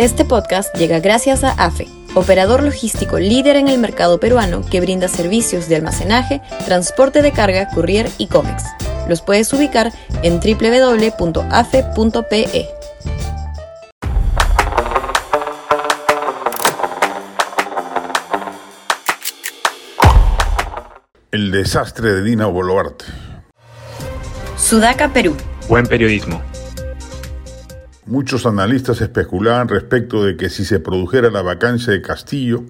Este podcast llega gracias a AFE, operador logístico líder en el mercado peruano que brinda servicios de almacenaje, transporte de carga, courier y cómics. Los puedes ubicar en www.afe.pe. El desastre de Dina Boluarte. Sudaca, Perú. Buen periodismo. Muchos analistas especulaban respecto de que si se produjera la vacancia de Castillo,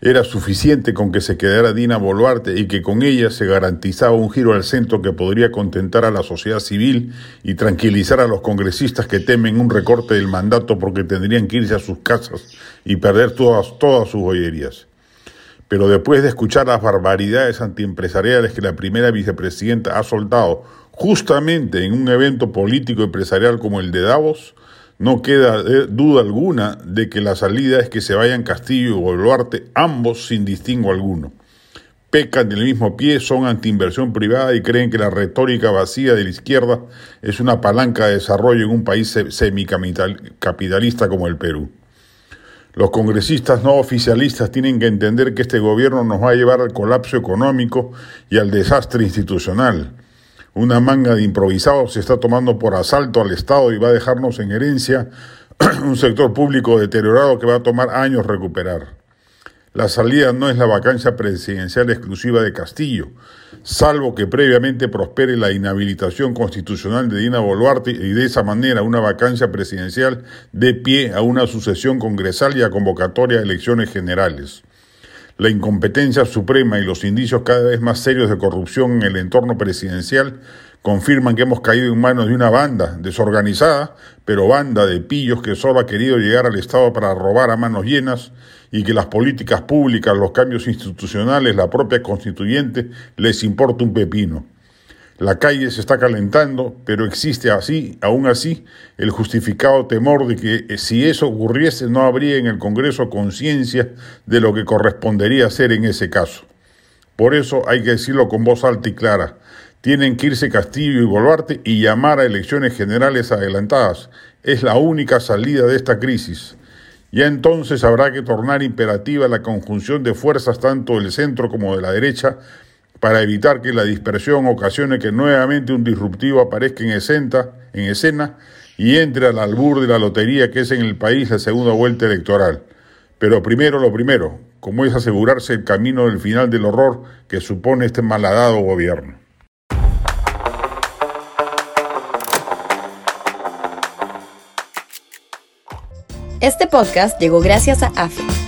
era suficiente con que se quedara Dina Boluarte y que con ella se garantizaba un giro al centro que podría contentar a la sociedad civil y tranquilizar a los congresistas que temen un recorte del mandato porque tendrían que irse a sus casas y perder todas, todas sus joyerías. Pero después de escuchar las barbaridades antiempresariales que la primera vicepresidenta ha soltado justamente en un evento político empresarial como el de Davos, no queda eh, duda alguna de que la salida es que se vayan Castillo y Boluarte, ambos sin distingo alguno. Pecan del mismo pie, son antiinversión privada y creen que la retórica vacía de la izquierda es una palanca de desarrollo en un país semicapitalista como el Perú. Los congresistas no oficialistas tienen que entender que este gobierno nos va a llevar al colapso económico y al desastre institucional. Una manga de improvisados se está tomando por asalto al Estado y va a dejarnos en herencia un sector público deteriorado que va a tomar años recuperar. La salida no es la vacancia presidencial exclusiva de Castillo, salvo que previamente prospere la inhabilitación constitucional de Dina Boluarte y de esa manera una vacancia presidencial dé pie a una sucesión congresal y a convocatoria de elecciones generales. La incompetencia suprema y los indicios cada vez más serios de corrupción en el entorno presidencial confirman que hemos caído en manos de una banda desorganizada, pero banda de pillos que solo ha querido llegar al Estado para robar a manos llenas y que las políticas públicas, los cambios institucionales, la propia constituyente les importa un pepino. La calle se está calentando, pero existe así, aún así, el justificado temor de que eh, si eso ocurriese no habría en el Congreso conciencia de lo que correspondería hacer en ese caso. Por eso hay que decirlo con voz alta y clara. Tienen que irse Castillo y Boluarte y llamar a elecciones generales adelantadas. Es la única salida de esta crisis. Ya entonces habrá que tornar imperativa la conjunción de fuerzas tanto del centro como de la derecha para evitar que la dispersión ocasione que nuevamente un disruptivo aparezca en escena, en escena y entre al albur de la lotería que es en el país la segunda vuelta electoral. Pero primero lo primero, como es asegurarse el camino del final del horror que supone este malhadado gobierno. Este podcast llegó gracias a AFE